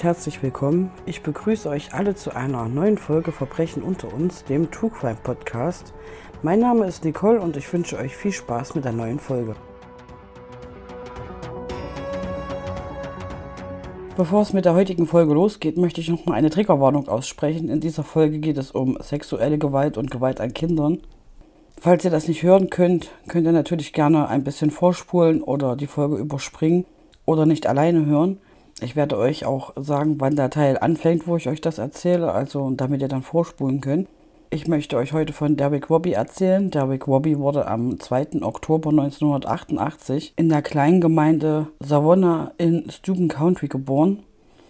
Und herzlich willkommen. Ich begrüße euch alle zu einer neuen Folge Verbrechen unter uns, dem True Crime Podcast. Mein Name ist Nicole und ich wünsche euch viel Spaß mit der neuen Folge. Bevor es mit der heutigen Folge losgeht, möchte ich noch mal eine Triggerwarnung aussprechen. In dieser Folge geht es um sexuelle Gewalt und Gewalt an Kindern. Falls ihr das nicht hören könnt, könnt ihr natürlich gerne ein bisschen vorspulen oder die Folge überspringen oder nicht alleine hören. Ich werde euch auch sagen, wann der Teil anfängt, wo ich euch das erzähle, also damit ihr dann vorspulen könnt. Ich möchte euch heute von Derrick Wobby erzählen. Derrick Wobby wurde am 2. Oktober 1988 in der kleinen Gemeinde Savona in Steuben County geboren.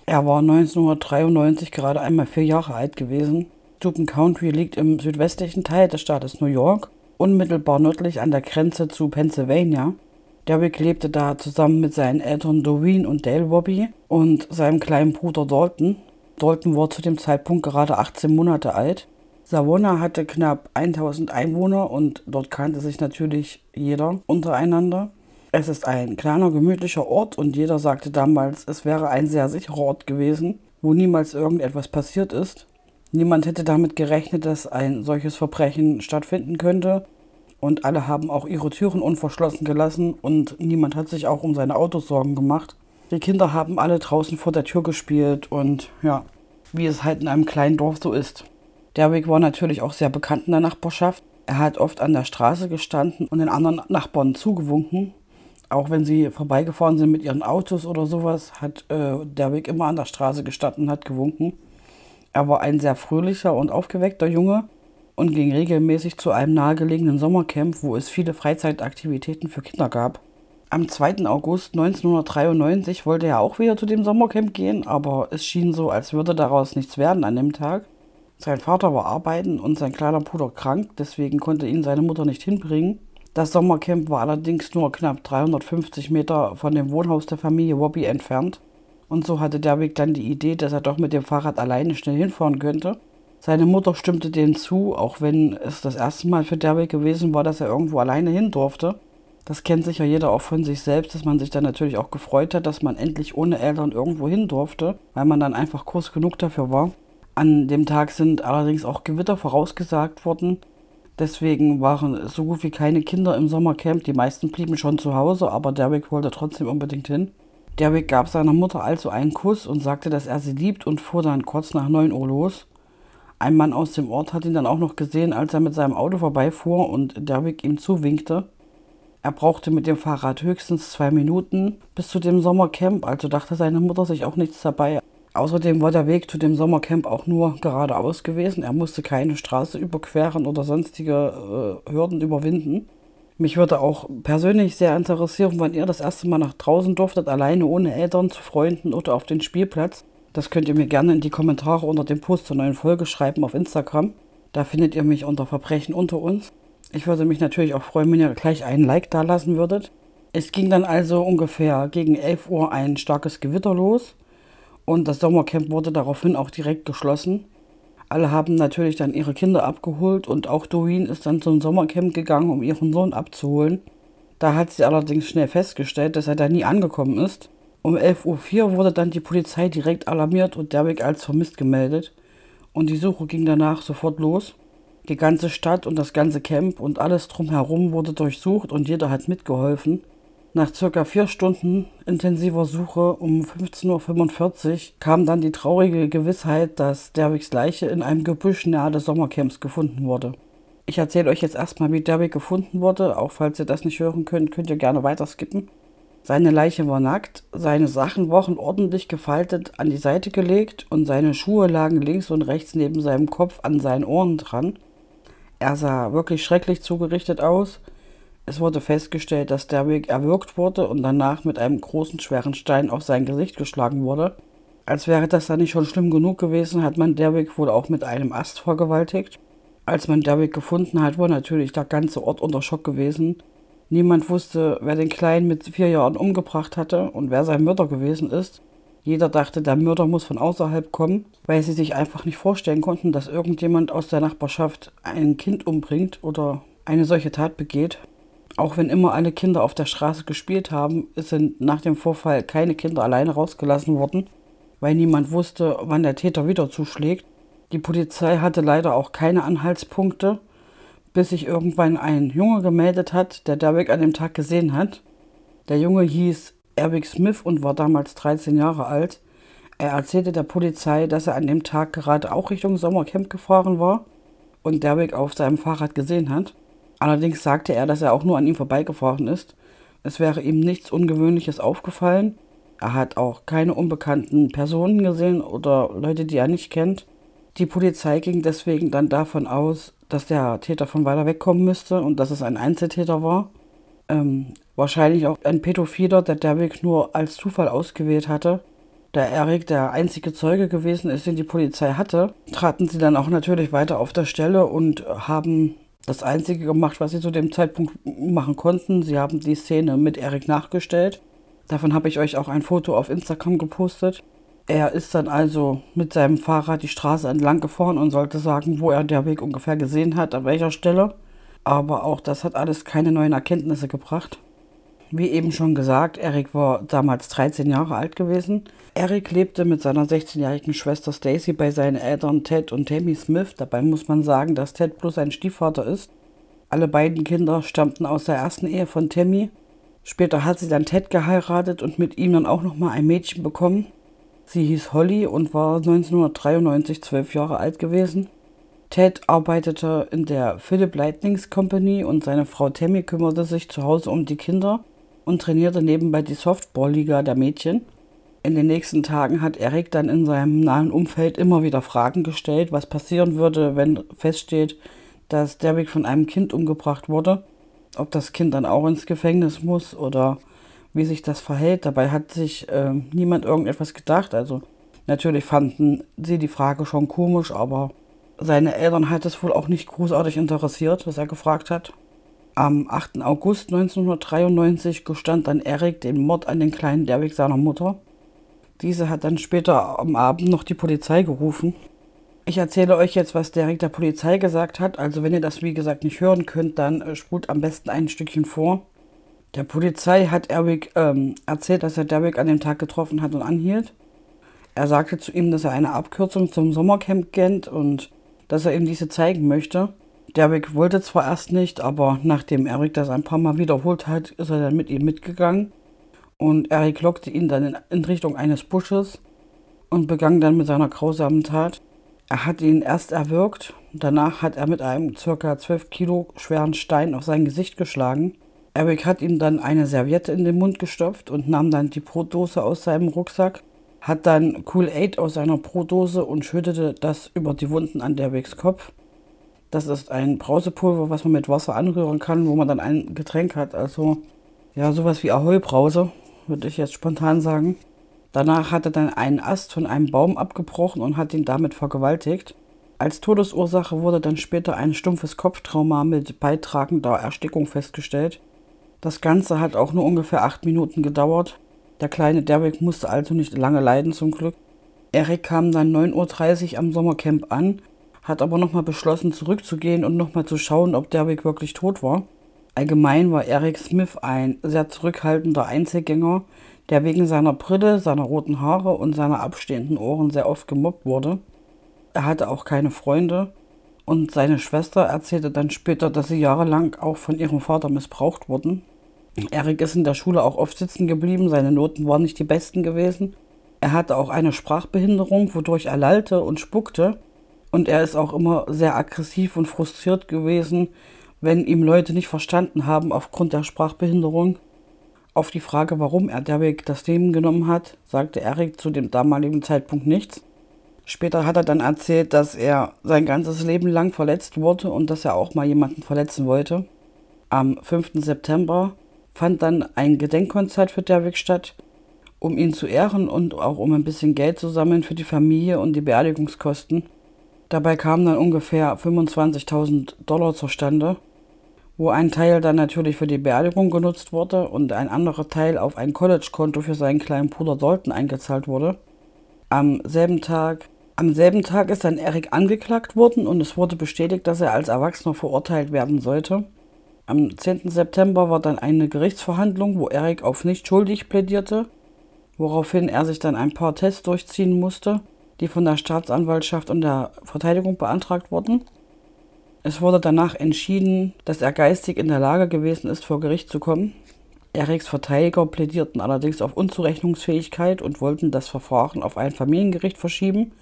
Er war 1993 gerade einmal vier Jahre alt gewesen. Steuben County liegt im südwestlichen Teil des Staates New York, unmittelbar nördlich an der Grenze zu Pennsylvania. Derrick lebte da zusammen mit seinen Eltern Doreen und Dale Wobby und seinem kleinen Bruder Dalton. Dalton war zu dem Zeitpunkt gerade 18 Monate alt. Savona hatte knapp 1000 Einwohner und dort kannte sich natürlich jeder untereinander. Es ist ein kleiner, gemütlicher Ort und jeder sagte damals, es wäre ein sehr sicherer Ort gewesen, wo niemals irgendetwas passiert ist. Niemand hätte damit gerechnet, dass ein solches Verbrechen stattfinden könnte und alle haben auch ihre Türen unverschlossen gelassen und niemand hat sich auch um seine Autos Sorgen gemacht. Die Kinder haben alle draußen vor der Tür gespielt und ja, wie es halt in einem kleinen Dorf so ist. Derwick war natürlich auch sehr bekannt in der Nachbarschaft. Er hat oft an der Straße gestanden und den anderen Nachbarn zugewunken. Auch wenn sie vorbeigefahren sind mit ihren Autos oder sowas, hat äh, Derwick immer an der Straße gestanden und hat gewunken. Er war ein sehr fröhlicher und aufgeweckter Junge und ging regelmäßig zu einem nahegelegenen Sommercamp, wo es viele Freizeitaktivitäten für Kinder gab. Am 2. August 1993 wollte er auch wieder zu dem Sommercamp gehen, aber es schien so, als würde daraus nichts werden an dem Tag. Sein Vater war arbeiten und sein kleiner Bruder krank, deswegen konnte ihn seine Mutter nicht hinbringen. Das Sommercamp war allerdings nur knapp 350 Meter von dem Wohnhaus der Familie Wobby entfernt. Und so hatte Derwick dann die Idee, dass er doch mit dem Fahrrad alleine schnell hinfahren könnte. Seine Mutter stimmte dem zu, auch wenn es das erste Mal für Derby gewesen war, dass er irgendwo alleine hin durfte. Das kennt sicher jeder auch von sich selbst, dass man sich dann natürlich auch gefreut hat, dass man endlich ohne Eltern irgendwo hin durfte, weil man dann einfach groß genug dafür war. An dem Tag sind allerdings auch Gewitter vorausgesagt worden. Deswegen waren so gut wie keine Kinder im Sommercamp. Die meisten blieben schon zu Hause, aber Derrick wollte trotzdem unbedingt hin. Derrick gab seiner Mutter also einen Kuss und sagte, dass er sie liebt und fuhr dann kurz nach 9 Uhr los. Ein Mann aus dem Ort hat ihn dann auch noch gesehen, als er mit seinem Auto vorbeifuhr und Derrick ihm zuwinkte. Er brauchte mit dem Fahrrad höchstens zwei Minuten bis zu dem Sommercamp, also dachte seine Mutter sich auch nichts dabei. Außerdem war der Weg zu dem Sommercamp auch nur geradeaus gewesen. Er musste keine Straße überqueren oder sonstige äh, Hürden überwinden. Mich würde auch persönlich sehr interessieren, wann ihr das erste Mal nach draußen durftet, alleine ohne Eltern, zu Freunden oder auf den Spielplatz. Das könnt ihr mir gerne in die Kommentare unter dem Post zur neuen Folge schreiben auf Instagram. Da findet ihr mich unter Verbrechen unter uns. Ich würde mich natürlich auch freuen, wenn ihr gleich einen Like da lassen würdet. Es ging dann also ungefähr gegen 11 Uhr ein starkes Gewitter los und das Sommercamp wurde daraufhin auch direkt geschlossen. Alle haben natürlich dann ihre Kinder abgeholt und auch Doreen ist dann zum Sommercamp gegangen, um ihren Sohn abzuholen. Da hat sie allerdings schnell festgestellt, dass er da nie angekommen ist um 11.04 Uhr wurde dann die Polizei direkt alarmiert und Derwick als vermisst gemeldet. Und die Suche ging danach sofort los. Die ganze Stadt und das ganze Camp und alles drumherum wurde durchsucht und jeder hat mitgeholfen. Nach circa vier Stunden intensiver Suche um 15.45 Uhr kam dann die traurige Gewissheit, dass Derwicks Leiche in einem Gebüsch nahe des Sommercamps gefunden wurde. Ich erzähle euch jetzt erstmal, wie Derwick gefunden wurde. Auch falls ihr das nicht hören könnt, könnt ihr gerne weiter skippen. Seine Leiche war nackt, seine Sachen waren ordentlich gefaltet an die Seite gelegt und seine Schuhe lagen links und rechts neben seinem Kopf an seinen Ohren dran. Er sah wirklich schrecklich zugerichtet aus. Es wurde festgestellt, dass Derwick erwürgt wurde und danach mit einem großen schweren Stein auf sein Gesicht geschlagen wurde. Als wäre das dann nicht schon schlimm genug gewesen, hat man Derwick wohl auch mit einem Ast vergewaltigt. Als man Derwick gefunden hat, war natürlich der ganze Ort unter Schock gewesen. Niemand wusste, wer den Kleinen mit vier Jahren umgebracht hatte und wer sein Mörder gewesen ist. Jeder dachte, der Mörder muss von außerhalb kommen, weil sie sich einfach nicht vorstellen konnten, dass irgendjemand aus der Nachbarschaft ein Kind umbringt oder eine solche Tat begeht. Auch wenn immer alle Kinder auf der Straße gespielt haben, sind nach dem Vorfall keine Kinder alleine rausgelassen worden, weil niemand wusste, wann der Täter wieder zuschlägt. Die Polizei hatte leider auch keine Anhaltspunkte, bis sich irgendwann ein Junge gemeldet hat, der Derwick an dem Tag gesehen hat. Der Junge hieß Erwig Smith und war damals 13 Jahre alt. Er erzählte der Polizei, dass er an dem Tag gerade auch Richtung Sommercamp gefahren war und Derwick auf seinem Fahrrad gesehen hat. Allerdings sagte er, dass er auch nur an ihm vorbeigefahren ist. Es wäre ihm nichts Ungewöhnliches aufgefallen. Er hat auch keine unbekannten Personen gesehen oder Leute, die er nicht kennt. Die Polizei ging deswegen dann davon aus, dass der Täter von weiter wegkommen müsste und dass es ein Einzeltäter war. Ähm, Wahrscheinlich auch ein Pädophiler, der Derrick nur als Zufall ausgewählt hatte. Da Eric der einzige Zeuge gewesen ist, den die Polizei hatte, traten sie dann auch natürlich weiter auf der Stelle und haben das Einzige gemacht, was sie zu dem Zeitpunkt machen konnten. Sie haben die Szene mit Eric nachgestellt. Davon habe ich euch auch ein Foto auf Instagram gepostet. Er ist dann also mit seinem Fahrrad die Straße entlang gefahren und sollte sagen, wo er der Weg ungefähr gesehen hat, an welcher Stelle. Aber auch das hat alles keine neuen Erkenntnisse gebracht. Wie eben schon gesagt, Eric war damals 13 Jahre alt gewesen. Eric lebte mit seiner 16-jährigen Schwester Stacy bei seinen Eltern Ted und Tammy Smith. Dabei muss man sagen, dass Ted bloß sein Stiefvater ist. Alle beiden Kinder stammten aus der ersten Ehe von Tammy. Später hat sie dann Ted geheiratet und mit ihm dann auch nochmal ein Mädchen bekommen. Sie hieß Holly und war 1993 zwölf Jahre alt gewesen. Ted arbeitete in der Philip Lightnings Company und seine Frau Tammy kümmerte sich zu Hause um die Kinder und trainierte nebenbei die Softball-Liga der Mädchen. In den nächsten Tagen hat Eric dann in seinem nahen Umfeld immer wieder Fragen gestellt, was passieren würde, wenn feststeht, dass Derrick von einem Kind umgebracht wurde. Ob das Kind dann auch ins Gefängnis muss oder wie sich das verhält. Dabei hat sich äh, niemand irgendetwas gedacht. Also natürlich fanden sie die Frage schon komisch, aber seine Eltern hat es wohl auch nicht großartig interessiert, was er gefragt hat. Am 8. August 1993 gestand dann Eric den Mord an den kleinen Derwick seiner Mutter. Diese hat dann später am Abend noch die Polizei gerufen. Ich erzähle euch jetzt, was Derek der Polizei gesagt hat. Also wenn ihr das wie gesagt nicht hören könnt, dann äh, spult am besten ein Stückchen vor. Der Polizei hat Eric ähm, erzählt, dass er Derek an dem Tag getroffen hat und anhielt. Er sagte zu ihm, dass er eine Abkürzung zum Sommercamp kennt und dass er ihm diese zeigen möchte. Derrick wollte zwar erst nicht, aber nachdem Eric das ein paar Mal wiederholt hat, ist er dann mit ihm mitgegangen. Und Eric lockte ihn dann in, in Richtung eines Busches und begann dann mit seiner grausamen Tat. Er hat ihn erst erwürgt, danach hat er mit einem ca. 12 Kilo schweren Stein auf sein Gesicht geschlagen. Eric hat ihm dann eine Serviette in den Mund gestopft und nahm dann die Brotdose aus seinem Rucksack, hat dann Cool Aid aus seiner Brotdose und schüttete das über die Wunden an Derricks Kopf. Das ist ein Brausepulver, was man mit Wasser anrühren kann, wo man dann ein Getränk hat. Also ja, sowas wie Ahoi-Brause, würde ich jetzt spontan sagen. Danach hat er dann einen Ast von einem Baum abgebrochen und hat ihn damit vergewaltigt. Als Todesursache wurde dann später ein stumpfes Kopftrauma mit beitragender Erstickung festgestellt. Das Ganze hat auch nur ungefähr acht Minuten gedauert. Der kleine Derrick musste also nicht lange leiden zum Glück. Eric kam dann 9.30 Uhr am Sommercamp an hat aber nochmal beschlossen, zurückzugehen und nochmal zu schauen, ob Derrick wirklich tot war. Allgemein war Eric Smith ein sehr zurückhaltender Einzelgänger, der wegen seiner Brille, seiner roten Haare und seiner abstehenden Ohren sehr oft gemobbt wurde. Er hatte auch keine Freunde und seine Schwester erzählte dann später, dass sie jahrelang auch von ihrem Vater missbraucht wurden. Eric ist in der Schule auch oft sitzen geblieben, seine Noten waren nicht die besten gewesen. Er hatte auch eine Sprachbehinderung, wodurch er lallte und spuckte und er ist auch immer sehr aggressiv und frustriert gewesen, wenn ihm Leute nicht verstanden haben aufgrund der Sprachbehinderung. Auf die Frage, warum er Derrick das Leben genommen hat, sagte Eric zu dem damaligen Zeitpunkt nichts. Später hat er dann erzählt, dass er sein ganzes Leben lang verletzt wurde und dass er auch mal jemanden verletzen wollte. Am 5. September fand dann ein Gedenkkonzert für Derrick statt um ihn zu ehren und auch um ein bisschen Geld zu sammeln für die Familie und die Beerdigungskosten. Dabei kamen dann ungefähr 25.000 Dollar zustande, wo ein Teil dann natürlich für die Beerdigung genutzt wurde und ein anderer Teil auf ein College-Konto für seinen kleinen Bruder Dalton eingezahlt wurde. Am selben Tag am selben Tag ist dann Eric angeklagt worden und es wurde bestätigt, dass er als Erwachsener verurteilt werden sollte. Am 10. September war dann eine Gerichtsverhandlung, wo Eric auf nicht schuldig plädierte, woraufhin er sich dann ein paar Tests durchziehen musste, die von der Staatsanwaltschaft und der Verteidigung beantragt wurden. Es wurde danach entschieden, dass er geistig in der Lage gewesen ist, vor Gericht zu kommen. Eriks Verteidiger plädierten allerdings auf Unzurechnungsfähigkeit und wollten das Verfahren auf ein Familiengericht verschieben,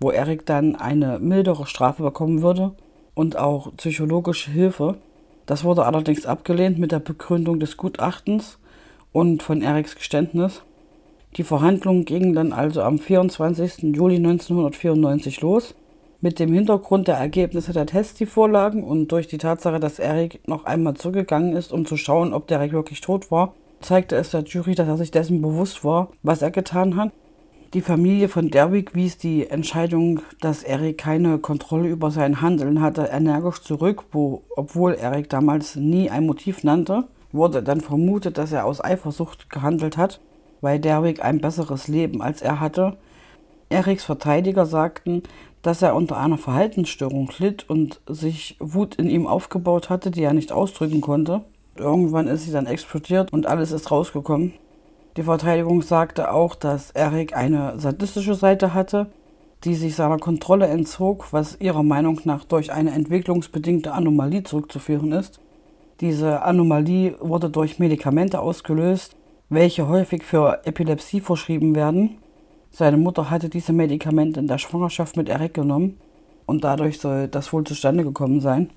wo Erik dann eine mildere Strafe bekommen würde und auch psychologische Hilfe. Das wurde allerdings abgelehnt mit der Begründung des Gutachtens und von Eriks Geständnis. Die Verhandlungen gingen dann also am 24. Juli 1994 los. Mit dem Hintergrund der Ergebnisse der Tests, die vorlagen und durch die Tatsache, dass Erik noch einmal zurückgegangen ist, um zu schauen, ob Derek wirklich tot war, zeigte es der Jury, dass er sich dessen bewusst war, was er getan hat die Familie von Derwick wies die Entscheidung, dass Eric keine Kontrolle über sein Handeln hatte, energisch zurück, wo, obwohl Eric damals nie ein Motiv nannte, wurde dann vermutet, dass er aus Eifersucht gehandelt hat, weil Derwick ein besseres Leben als er hatte. Erics Verteidiger sagten, dass er unter einer Verhaltensstörung litt und sich Wut in ihm aufgebaut hatte, die er nicht ausdrücken konnte. Irgendwann ist sie dann explodiert und alles ist rausgekommen. Die Verteidigung sagte auch, dass Eric eine sadistische Seite hatte, die sich seiner Kontrolle entzog, was ihrer Meinung nach durch eine entwicklungsbedingte Anomalie zurückzuführen ist. Diese Anomalie wurde durch Medikamente ausgelöst, welche häufig für Epilepsie verschrieben werden. Seine Mutter hatte diese Medikamente in der Schwangerschaft mit Eric genommen und dadurch soll das wohl zustande gekommen sein.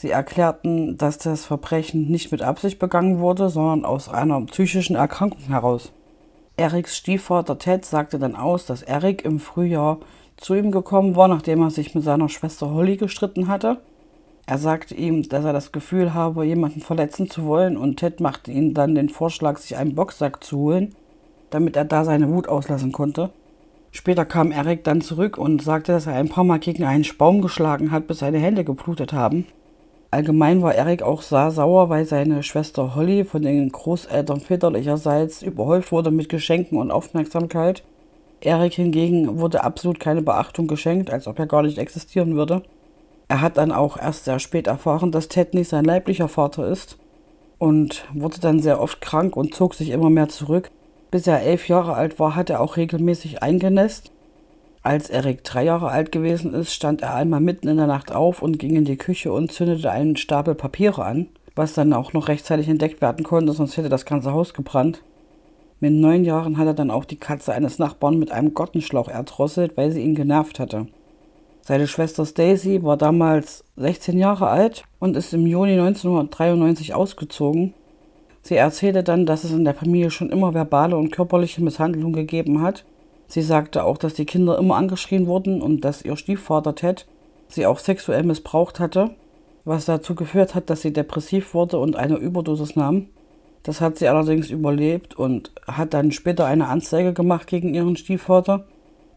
Sie erklärten, dass das Verbrechen nicht mit Absicht begangen wurde, sondern aus einer psychischen Erkrankung heraus. Eriks Stiefvater Ted sagte dann aus, dass Erik im Frühjahr zu ihm gekommen war, nachdem er sich mit seiner Schwester Holly gestritten hatte. Er sagte ihm, dass er das Gefühl habe, jemanden verletzen zu wollen, und Ted machte ihm dann den Vorschlag, sich einen Boxsack zu holen, damit er da seine Wut auslassen konnte. Später kam Eric dann zurück und sagte, dass er ein paar Mal gegen einen Baum geschlagen hat, bis seine Hände geblutet haben. Allgemein war Eric auch sehr sauer, weil seine Schwester Holly von den Großeltern väterlicherseits überhäuft wurde mit Geschenken und Aufmerksamkeit. Eric hingegen wurde absolut keine Beachtung geschenkt, als ob er gar nicht existieren würde. Er hat dann auch erst sehr spät erfahren, dass Ted nicht sein leiblicher Vater ist und wurde dann sehr oft krank und zog sich immer mehr zurück. Bis er elf Jahre alt war, hat er auch regelmäßig eingenässt als Erik drei Jahre alt gewesen ist, stand er einmal mitten in der Nacht auf und ging in die Küche und zündete einen Stapel Papiere an, was dann auch noch rechtzeitig entdeckt werden konnte, sonst hätte das ganze Haus gebrannt. Mit neun Jahren hat er dann auch die Katze eines Nachbarn mit einem Gottenschlauch erdrosselt, weil sie ihn genervt hatte. Seine Schwester Stacy war damals 16 Jahre alt und ist im Juni 1993 ausgezogen. Sie erzählte dann, dass es in der Familie schon immer verbale und körperliche Misshandlung gegeben hat Sie sagte auch, dass die Kinder immer angeschrien wurden und dass ihr Stiefvater Ted sie auch sexuell missbraucht hatte, was dazu geführt hat, dass sie depressiv wurde und eine Überdosis nahm. Das hat sie allerdings überlebt und hat dann später eine Anzeige gemacht gegen ihren Stiefvater.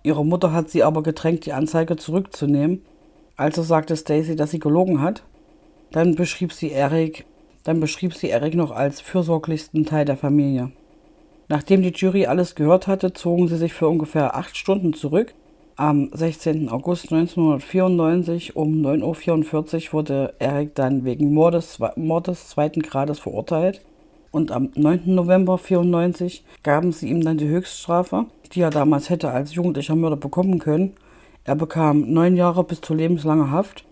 Ihre Mutter hat sie aber gedrängt, die Anzeige zurückzunehmen. Also sagte Stacy, dass sie gelogen hat. Dann beschrieb sie Eric, dann beschrieb sie Eric noch als fürsorglichsten Teil der Familie. Nachdem die Jury alles gehört hatte, zogen sie sich für ungefähr acht Stunden zurück. Am 16. August 1994 um 9.44 Uhr wurde Eric dann wegen Mordes, Mordes zweiten Grades verurteilt. Und am 9. November 1994 gaben sie ihm dann die Höchststrafe, die er damals hätte als jugendlicher Mörder bekommen können. Er bekam neun Jahre bis zu lebenslanger Haft.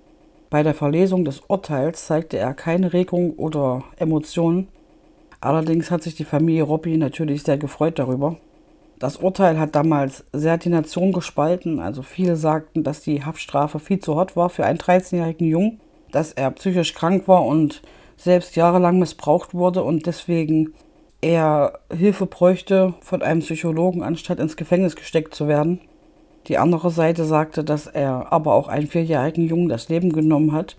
Bei der Verlesung des Urteils zeigte er keine Regung oder Emotionen, Allerdings hat sich die Familie Robby natürlich sehr gefreut darüber. Das Urteil hat damals sehr die Nation gespalten. Also viele sagten, dass die Haftstrafe viel zu hart war für einen 13-jährigen Jungen, dass er psychisch krank war und selbst jahrelang missbraucht wurde und deswegen er Hilfe bräuchte von einem Psychologen, anstatt ins Gefängnis gesteckt zu werden. Die andere Seite sagte, dass er aber auch einen vierjährigen Jungen das Leben genommen hat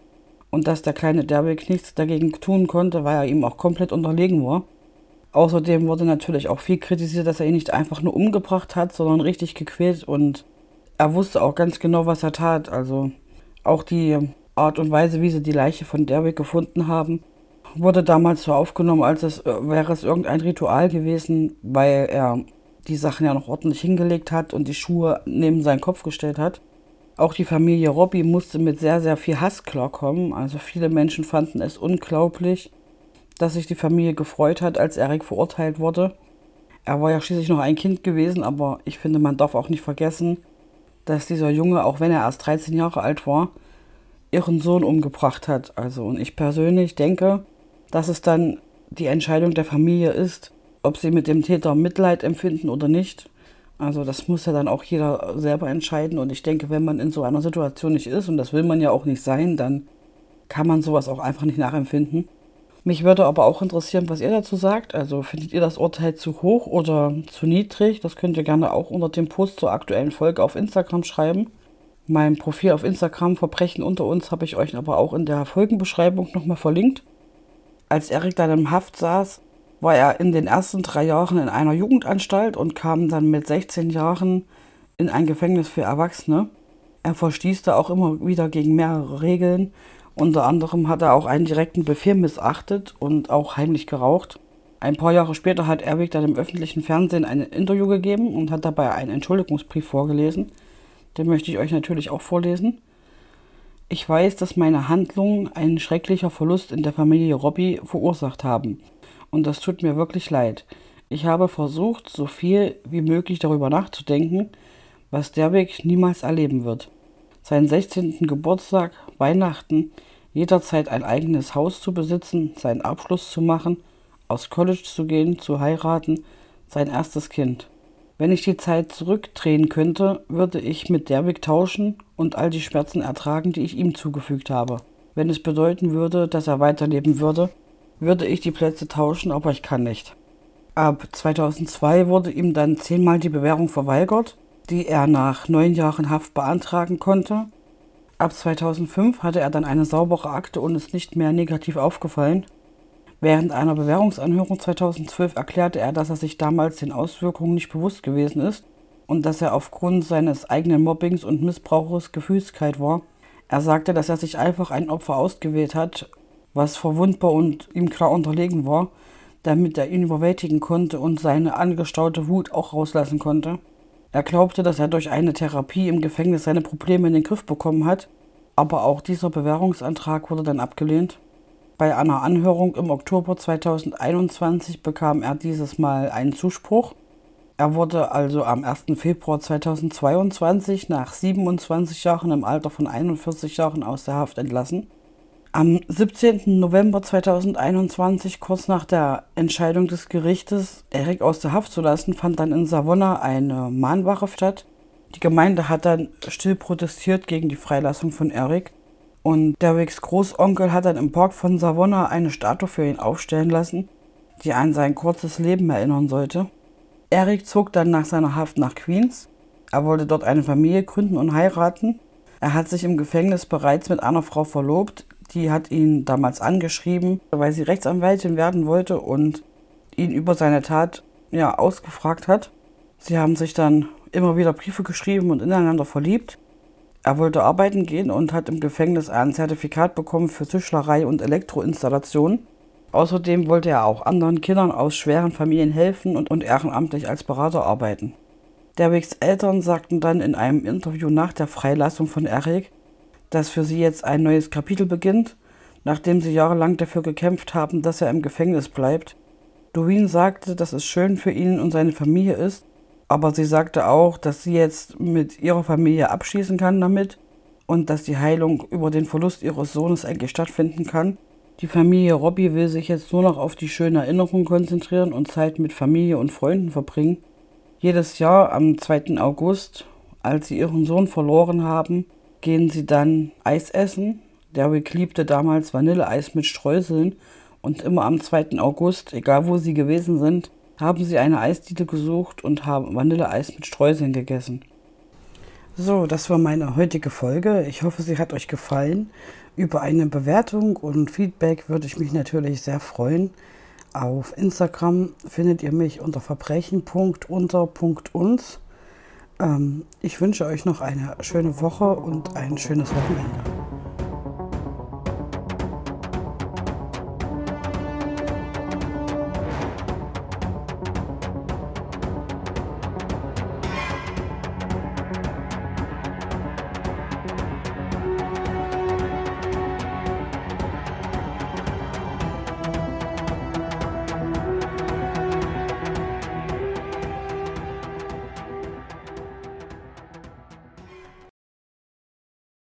und dass der kleine Derwick nichts dagegen tun konnte, weil er ihm auch komplett unterlegen war. Außerdem wurde natürlich auch viel kritisiert, dass er ihn nicht einfach nur umgebracht hat, sondern richtig gequält und er wusste auch ganz genau, was er tat. Also auch die Art und Weise, wie sie die Leiche von Derwick gefunden haben, wurde damals so aufgenommen, als es äh, wäre es irgendein Ritual gewesen, weil er die Sachen ja noch ordentlich hingelegt hat und die Schuhe neben seinen Kopf gestellt hat. Auch die Familie Robbie musste mit sehr, sehr viel Hass klarkommen. Also viele Menschen fanden es unglaublich, dass sich die Familie gefreut hat, als Eric verurteilt wurde. Er war ja schließlich noch ein Kind gewesen, aber ich finde, man darf auch nicht vergessen, dass dieser Junge, auch wenn er erst 13 Jahre alt war, ihren Sohn umgebracht hat. Also, und ich persönlich denke, dass es dann die Entscheidung der Familie ist, ob sie mit dem Täter Mitleid empfinden oder nicht. Also das muss ja dann auch jeder selber entscheiden. Und ich denke, wenn man in so einer Situation nicht ist, und das will man ja auch nicht sein, dann kann man sowas auch einfach nicht nachempfinden. Mich würde aber auch interessieren, was ihr dazu sagt. Also findet ihr das Urteil zu hoch oder zu niedrig? Das könnt ihr gerne auch unter dem Post zur aktuellen Folge auf Instagram schreiben. Mein Profil auf Instagram Verbrechen unter uns habe ich euch aber auch in der Folgenbeschreibung nochmal verlinkt. Als Erik dann im Haft saß, war er in den ersten drei Jahren in einer Jugendanstalt und kam dann mit 16 Jahren in ein Gefängnis für Erwachsene. Er verstießte auch immer wieder gegen mehrere Regeln. Unter anderem hat er auch einen direkten Befehl missachtet und auch heimlich geraucht. Ein paar Jahre später hat Erwig dann im öffentlichen Fernsehen ein Interview gegeben und hat dabei einen Entschuldigungsbrief vorgelesen. Den möchte ich euch natürlich auch vorlesen. Ich weiß, dass meine Handlungen einen schrecklicher Verlust in der Familie Robbie verursacht haben und das tut mir wirklich leid. Ich habe versucht, so viel wie möglich darüber nachzudenken, was Derbeck niemals erleben wird. Seinen 16. Geburtstag, Weihnachten, jederzeit ein eigenes Haus zu besitzen, seinen Abschluss zu machen, aus College zu gehen, zu heiraten, sein erstes Kind. Wenn ich die Zeit zurückdrehen könnte, würde ich mit Derbeck tauschen und all die Schmerzen ertragen, die ich ihm zugefügt habe. Wenn es bedeuten würde, dass er weiterleben würde, würde ich die Plätze tauschen, aber ich kann nicht. Ab 2002 wurde ihm dann zehnmal die Bewährung verweigert, die er nach neun Jahren Haft beantragen konnte. Ab 2005 hatte er dann eine saubere Akte und ist nicht mehr negativ aufgefallen. Während einer Bewährungsanhörung 2012 erklärte er, dass er sich damals den Auswirkungen nicht bewusst gewesen ist und dass er aufgrund seines eigenen Mobbings und Missbrauches gefühlskalt war. Er sagte, dass er sich einfach ein Opfer ausgewählt hat was verwundbar und ihm klar unterlegen war, damit er ihn überwältigen konnte und seine angestaute Wut auch rauslassen konnte. Er glaubte, dass er durch eine Therapie im Gefängnis seine Probleme in den Griff bekommen hat, aber auch dieser Bewährungsantrag wurde dann abgelehnt. Bei einer Anhörung im Oktober 2021 bekam er dieses Mal einen Zuspruch. Er wurde also am 1. Februar 2022 nach 27 Jahren im Alter von 41 Jahren aus der Haft entlassen. Am 17. November 2021, kurz nach der Entscheidung des Gerichtes, Erik aus der Haft zu lassen, fand dann in Savona eine Mahnwache statt. Die Gemeinde hat dann still protestiert gegen die Freilassung von Erik. Und Derricks Großonkel hat dann im Park von Savona eine Statue für ihn aufstellen lassen, die an sein kurzes Leben erinnern sollte. Erik zog dann nach seiner Haft nach Queens. Er wollte dort eine Familie gründen und heiraten. Er hat sich im Gefängnis bereits mit einer Frau verlobt, die hat ihn damals angeschrieben, weil sie Rechtsanwältin werden wollte und ihn über seine Tat ja ausgefragt hat. Sie haben sich dann immer wieder Briefe geschrieben und ineinander verliebt. Er wollte arbeiten gehen und hat im Gefängnis ein Zertifikat bekommen für Tischlerei und Elektroinstallation. Außerdem wollte er auch anderen Kindern aus schweren Familien helfen und, und ehrenamtlich als Berater arbeiten. Derwicks Eltern sagten dann in einem Interview nach der Freilassung von Eric, dass für sie jetzt ein neues Kapitel beginnt, nachdem sie jahrelang dafür gekämpft haben, dass er im Gefängnis bleibt. Doreen sagte, dass es schön für ihn und seine Familie ist, aber sie sagte auch, dass sie jetzt mit ihrer Familie abschließen kann damit und dass die Heilung über den Verlust ihres Sohnes eigentlich stattfinden kann. Die Familie Robbie will sich jetzt nur noch auf die schönen Erinnerungen konzentrieren und Zeit mit Familie und Freunden verbringen. Jedes Jahr am 2. August, als sie ihren Sohn verloren haben, gehen sie dann Eis essen. Derrick liebte damals Vanilleeis mit Streuseln und immer am 2. August, egal wo sie gewesen sind, haben sie eine Eisdiele gesucht und haben Vanilleeis mit Streuseln gegessen. So, das war meine heutige Folge. Ich hoffe, sie hat euch gefallen. Über eine Bewertung und Feedback würde ich mich natürlich sehr freuen. Auf Instagram findet ihr mich unter verbrechen.unter.uns. Ähm, ich wünsche euch noch eine schöne Woche und ein schönes Wochenende.